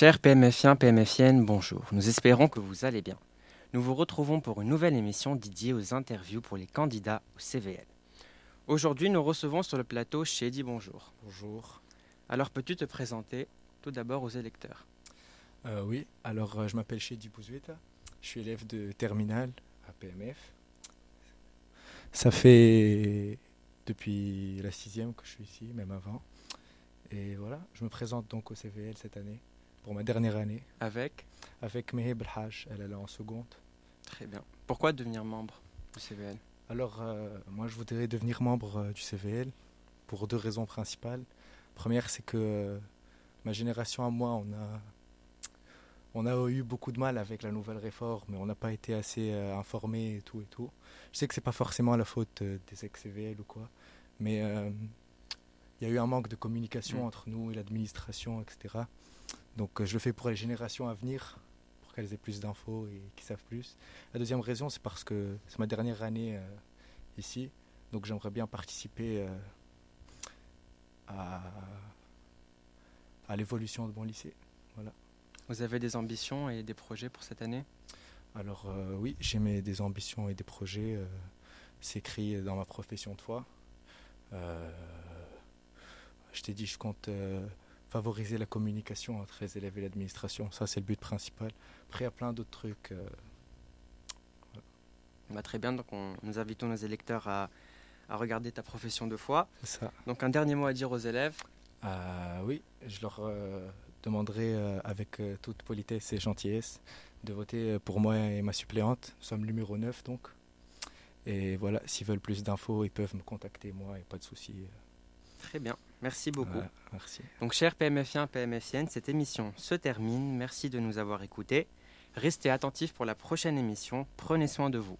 Chers PMFiens, PMFiennes, bonjour. Nous espérons que vous allez bien. Nous vous retrouvons pour une nouvelle émission dédiée aux interviews pour les candidats au CVL. Aujourd'hui, nous recevons sur le plateau Shady Bonjour. Bonjour. Alors, peux-tu te présenter tout d'abord aux électeurs? Euh, oui, alors euh, je m'appelle Shedi Bouzoueta. Je suis élève de terminale à PMF. Ça fait depuis la sixième que je suis ici, même avant. Et voilà, je me présente donc au CVL cette année, pour ma dernière année, Avec avec Meheb Elhaj, elle elle est en seconde. Très bien. Pourquoi devenir membre du CVL Alors, euh, moi, je voudrais devenir membre euh, du CVL pour deux raisons principales. Première, c'est que euh, ma génération à moi, on a, on a eu beaucoup de mal avec la nouvelle réforme, mais on n'a pas été assez informés et tout et tout. Je sais que c'est pas forcément la faute des ex-CVL ou quoi, mais il y a eu un manque de communication Mm. entre nous et l'administration, etc. Donc, euh, je le fais pour les générations à venir, pour qu'elles aient plus d'infos et qu'ils savent plus. La deuxième raison, c'est parce que c'est ma dernière année euh, ici, donc j'aimerais bien participer euh, à, à l'évolution de mon lycée. Vous avez des ambitions et des projets pour cette année? Alors euh, oui, j'ai mes- des ambitions et des projets. c'est écrit dans ma profession de foi. Je t'ai dit, je compte favoriser la communication entre les élèves et l'administration. Ça, c'est le but principal. Après, il y a plein d'autres trucs. euh, Bah, Très bien, donc on- nous invitons nos électeurs à, à regarder ta profession de foi. ça. Donc un dernier mot à dire aux élèves. Euh, oui, je leur euh, demanderai avec toute politesse et gentillesse de voter pour moi et ma suppléante. Nous sommes numéro 9 donc. Et voilà, s'ils veulent plus d'infos, ils peuvent me contacter moi, et pas de souci. Très bien, merci beaucoup. Voilà, merci. Donc, chers PMFiens, PMFiennes, cette émission se termine. Merci de nous avoir écoutés. Restez attentifs pour la prochaine émission. Prenez soin de vous.